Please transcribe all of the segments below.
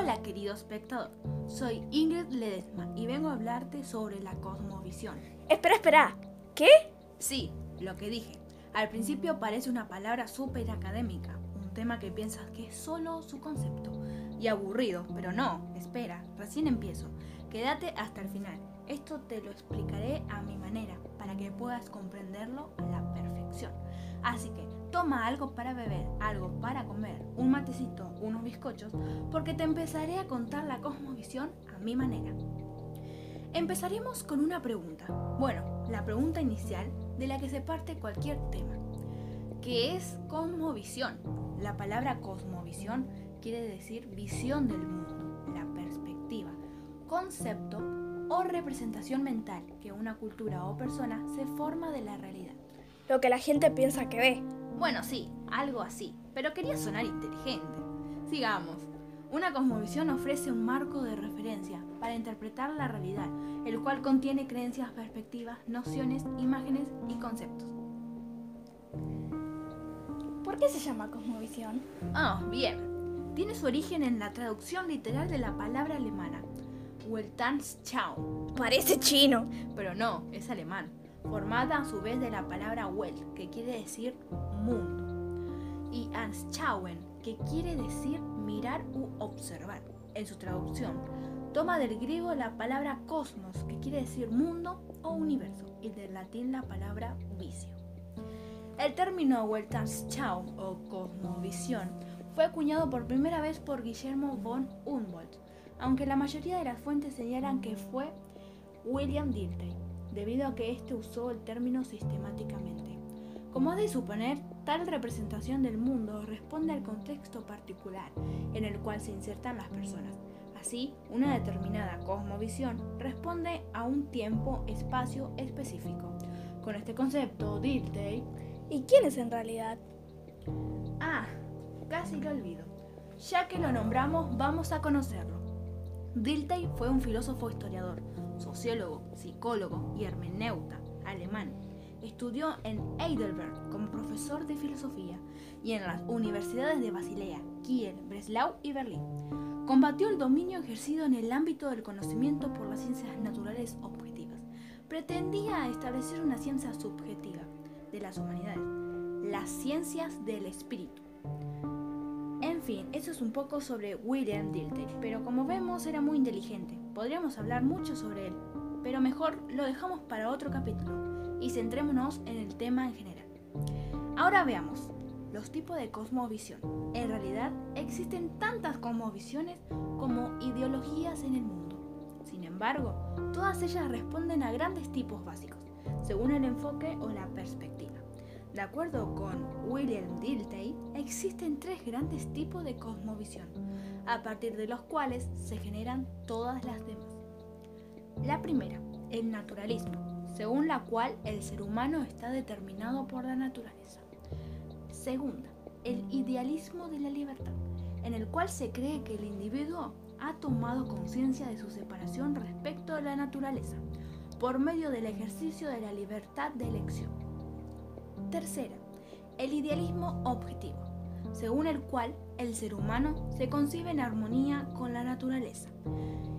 Hola querido espectador, soy Ingrid Ledesma y vengo a hablarte sobre la cosmovisión. Espera, espera, ¿qué? Sí, lo que dije. Al principio parece una palabra súper académica, un tema que piensas que es solo su concepto y aburrido, pero no, espera, recién empiezo. Quédate hasta el final. Esto te lo explicaré a mi manera para que puedas comprenderlo a la perfección. Así que toma algo para beber, algo para comer, un matecito, unos bizcochos, porque te empezaré a contar la cosmovisión a mi manera. Empezaremos con una pregunta. Bueno, la pregunta inicial de la que se parte cualquier tema. ¿Qué es cosmovisión? La palabra cosmovisión quiere decir visión del mundo, la perspectiva, concepto o representación mental que una cultura o persona se forma de la realidad. Lo que la gente piensa que ve. Bueno, sí, algo así, pero quería sonar inteligente. Sigamos. Una cosmovisión ofrece un marco de referencia para interpretar la realidad, el cual contiene creencias, perspectivas, nociones, imágenes y conceptos. ¿Por qué se llama cosmovisión? Ah, bien. Tiene su origen en la traducción literal de la palabra alemana, Weltanschauung. Parece chino. Pero no, es alemán, formada a su vez de la palabra Welt, que quiere decir mundo, y Anschauen, que quiere decir mirar u observar. En su traducción, toma del griego la palabra cosmos, que quiere decir mundo o universo, y del latín la palabra vicio. El término Weltanschauung o cosmovisión fue acuñado por primera vez por Guillermo von Humboldt, aunque la mayoría de las fuentes señalan que fue William Dilthey, debido a que éste usó el término sistemáticamente. Como es de suponer, tal representación del mundo responde al contexto particular en el cual se insertan las personas. Así, una determinada cosmovisión responde a un tiempo-espacio específico. Con este concepto, Dilthey... ¿Y quién es en realidad? Ah, casi lo olvido. Ya que lo nombramos, vamos a conocerlo. Dilthey fue un filósofo historiador, sociólogo, psicólogo y hermeneuta alemán. Estudió en Heidelberg como profesor de filosofía y en las universidades de Basilea, Kiel, Breslau y Berlín. Combatió el dominio ejercido en el ámbito del conocimiento por las ciencias naturales objetivas. Pretendía establecer una ciencia subjetiva de las humanidades, las ciencias del espíritu. En fin, eso es un poco sobre William Dilthey, pero como vemos era muy inteligente. Podríamos hablar mucho sobre él, pero mejor lo dejamos para otro capítulo y centrémonos en el tema en general. Ahora veamos los tipos de cosmovisión. En realidad existen tantas cosmovisiones como ideologías en el mundo. Sin embargo, todas ellas responden a grandes tipos básicos, según el enfoque o la perspectiva. De acuerdo con William Dilthey, existen tres grandes tipos de cosmovisión, a partir de los cuales se generan todas las demás. La primera, el naturalismo, según la cual el ser humano está determinado por la naturaleza. Segunda, el idealismo de la libertad, en el cual se cree que el individuo ha tomado conciencia de su separación respecto de la naturaleza, por medio del ejercicio de la libertad de elección. Tercera, el idealismo objetivo, según el cual el ser humano se concibe en armonía con la naturaleza.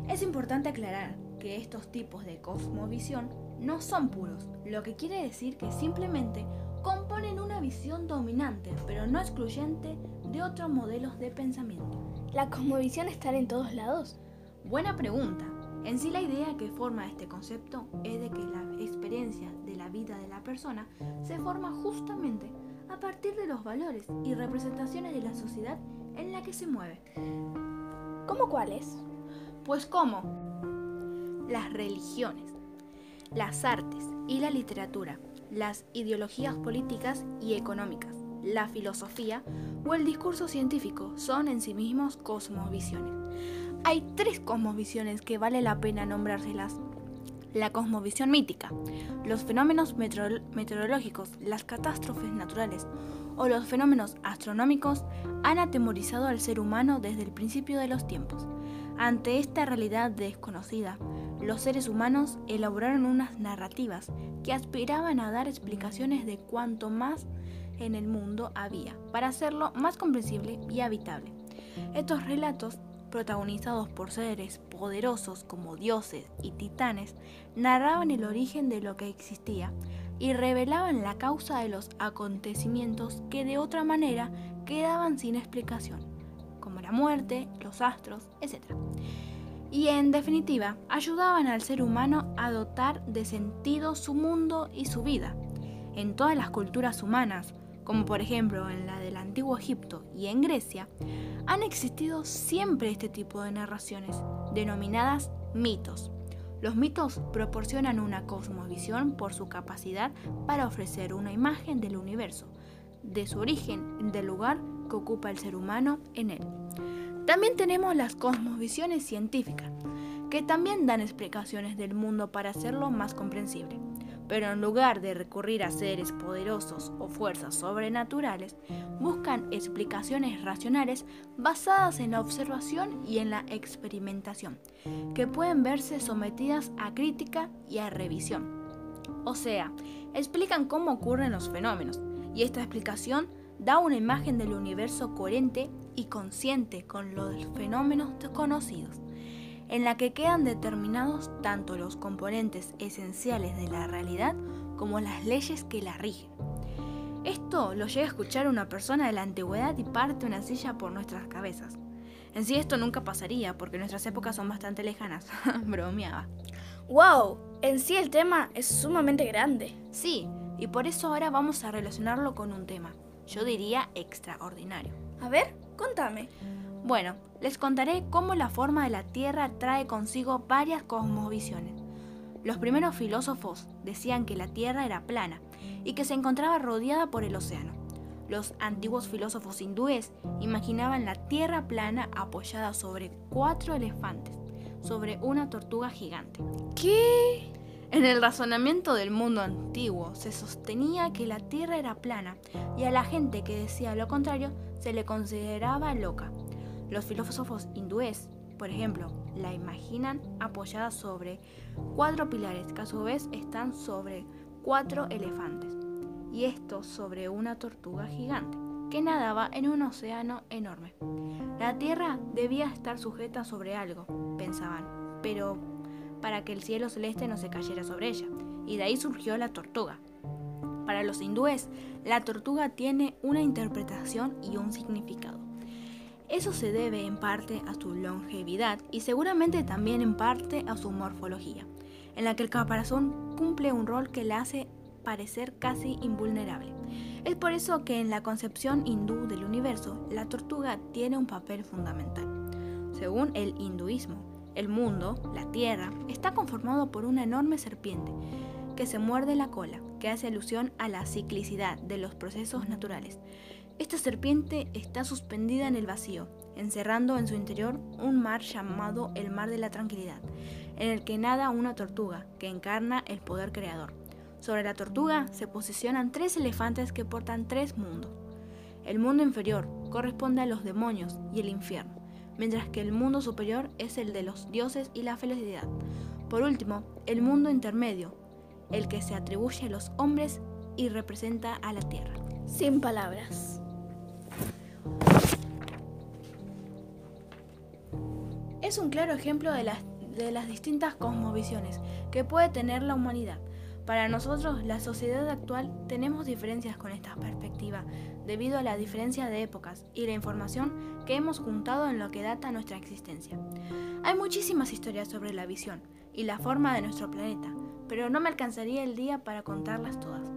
Es importante aclarar que estos tipos de cosmovisión no son puros, lo que quiere decir que simplemente componen una visión dominante, pero no excluyente de otros modelos de pensamiento. ¿La cosmovisión está en todos lados? Buena pregunta. En sí la idea que forma este concepto es de que la experiencia de la vida de la persona se forma justamente a partir de los valores y representaciones de la sociedad en la que se mueve. ¿Cómo cuáles? Pues como las religiones, las artes y la literatura, las ideologías políticas y económicas, la filosofía o el discurso científico son en sí mismos cosmovisiones. Hay tres cosmovisiones que vale la pena nombrárselas. La cosmovisión mítica, los fenómenos meteorológicos, las catástrofes naturales o los fenómenos astronómicos han atemorizado al ser humano desde el principio de los tiempos. Ante esta realidad desconocida, los seres humanos elaboraron unas narrativas que aspiraban a dar explicaciones de cuanto más en el mundo había, para hacerlo más comprensible y habitable. Estos relatos protagonizados por seres poderosos como dioses y titanes, narraban el origen de lo que existía y revelaban la causa de los acontecimientos que de otra manera quedaban sin explicación, como la muerte, los astros, etc. Y en definitiva, ayudaban al ser humano a dotar de sentido su mundo y su vida. En todas las culturas humanas, como por ejemplo en la del antiguo Egipto y en Grecia, han existido siempre este tipo de narraciones, denominadas mitos. Los mitos proporcionan una cosmovisión por su capacidad para ofrecer una imagen del universo, de su origen del lugar que ocupa el ser humano en él. También tenemos las cosmovisiones científicas, que también dan explicaciones del mundo para hacerlo más comprensible pero en lugar de recurrir a seres poderosos o fuerzas sobrenaturales, buscan explicaciones racionales basadas en la observación y en la experimentación, que pueden verse sometidas a crítica y a revisión. O sea, explican cómo ocurren los fenómenos, y esta explicación da una imagen del universo coherente y consciente con los fenómenos desconocidos en la que quedan determinados tanto los componentes esenciales de la realidad como las leyes que la rigen. Esto lo llega a escuchar una persona de la antigüedad y parte una silla por nuestras cabezas. En sí esto nunca pasaría porque nuestras épocas son bastante lejanas. Bromeaba. ¡Wow! En sí el tema es sumamente grande. Sí, y por eso ahora vamos a relacionarlo con un tema. Yo diría extraordinario. A ver, contame. Bueno, les contaré cómo la forma de la Tierra trae consigo varias cosmovisiones. Los primeros filósofos decían que la Tierra era plana y que se encontraba rodeada por el océano. Los antiguos filósofos hindúes imaginaban la Tierra plana apoyada sobre cuatro elefantes, sobre una tortuga gigante. ¿Qué? En el razonamiento del mundo antiguo se sostenía que la Tierra era plana y a la gente que decía lo contrario se le consideraba loca. Los filósofos hindúes, por ejemplo, la imaginan apoyada sobre cuatro pilares que a su vez están sobre cuatro elefantes, y esto sobre una tortuga gigante que nadaba en un océano enorme. La Tierra debía estar sujeta sobre algo, pensaban, pero para que el cielo celeste no se cayera sobre ella, y de ahí surgió la tortuga. Para los hindúes, la tortuga tiene una interpretación y un significado. Eso se debe en parte a su longevidad y seguramente también en parte a su morfología, en la que el caparazón cumple un rol que le hace parecer casi invulnerable. Es por eso que en la concepción hindú del universo, la tortuga tiene un papel fundamental. Según el hinduismo, el mundo, la Tierra, está conformado por una enorme serpiente que se muerde la cola, que hace alusión a la ciclicidad de los procesos naturales. Esta serpiente está suspendida en el vacío, encerrando en su interior un mar llamado el Mar de la Tranquilidad, en el que nada una tortuga, que encarna el poder creador. Sobre la tortuga se posicionan tres elefantes que portan tres mundos. El mundo inferior corresponde a los demonios y el infierno, mientras que el mundo superior es el de los dioses y la felicidad. Por último, el mundo intermedio, el que se atribuye a los hombres y representa a la tierra. Sin palabras. Es un claro ejemplo de las, de las distintas cosmovisiones que puede tener la humanidad. Para nosotros, la sociedad actual, tenemos diferencias con esta perspectiva, debido a la diferencia de épocas y la información que hemos juntado en lo que data nuestra existencia. Hay muchísimas historias sobre la visión y la forma de nuestro planeta, pero no me alcanzaría el día para contarlas todas.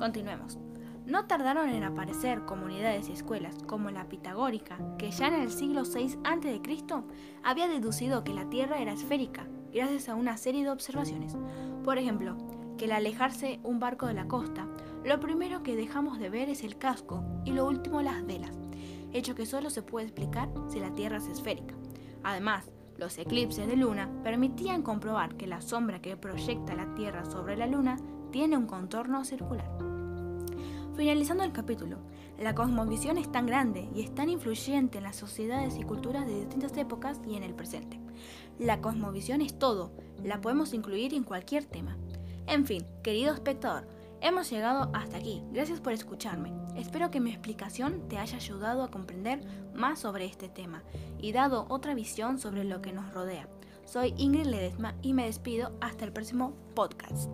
Continuemos. No tardaron en aparecer comunidades y escuelas como la pitagórica, que ya en el siglo VI a.C. había deducido que la Tierra era esférica gracias a una serie de observaciones. Por ejemplo, que al alejarse un barco de la costa, lo primero que dejamos de ver es el casco y lo último las velas, hecho que solo se puede explicar si la Tierra es esférica. Además, los eclipses de luna permitían comprobar que la sombra que proyecta la Tierra sobre la luna tiene un contorno circular. Finalizando el capítulo, la cosmovisión es tan grande y es tan influyente en las sociedades y culturas de distintas épocas y en el presente. La cosmovisión es todo, la podemos incluir en cualquier tema. En fin, querido espectador, Hemos llegado hasta aquí. Gracias por escucharme. Espero que mi explicación te haya ayudado a comprender más sobre este tema y dado otra visión sobre lo que nos rodea. Soy Ingrid Ledesma y me despido hasta el próximo podcast.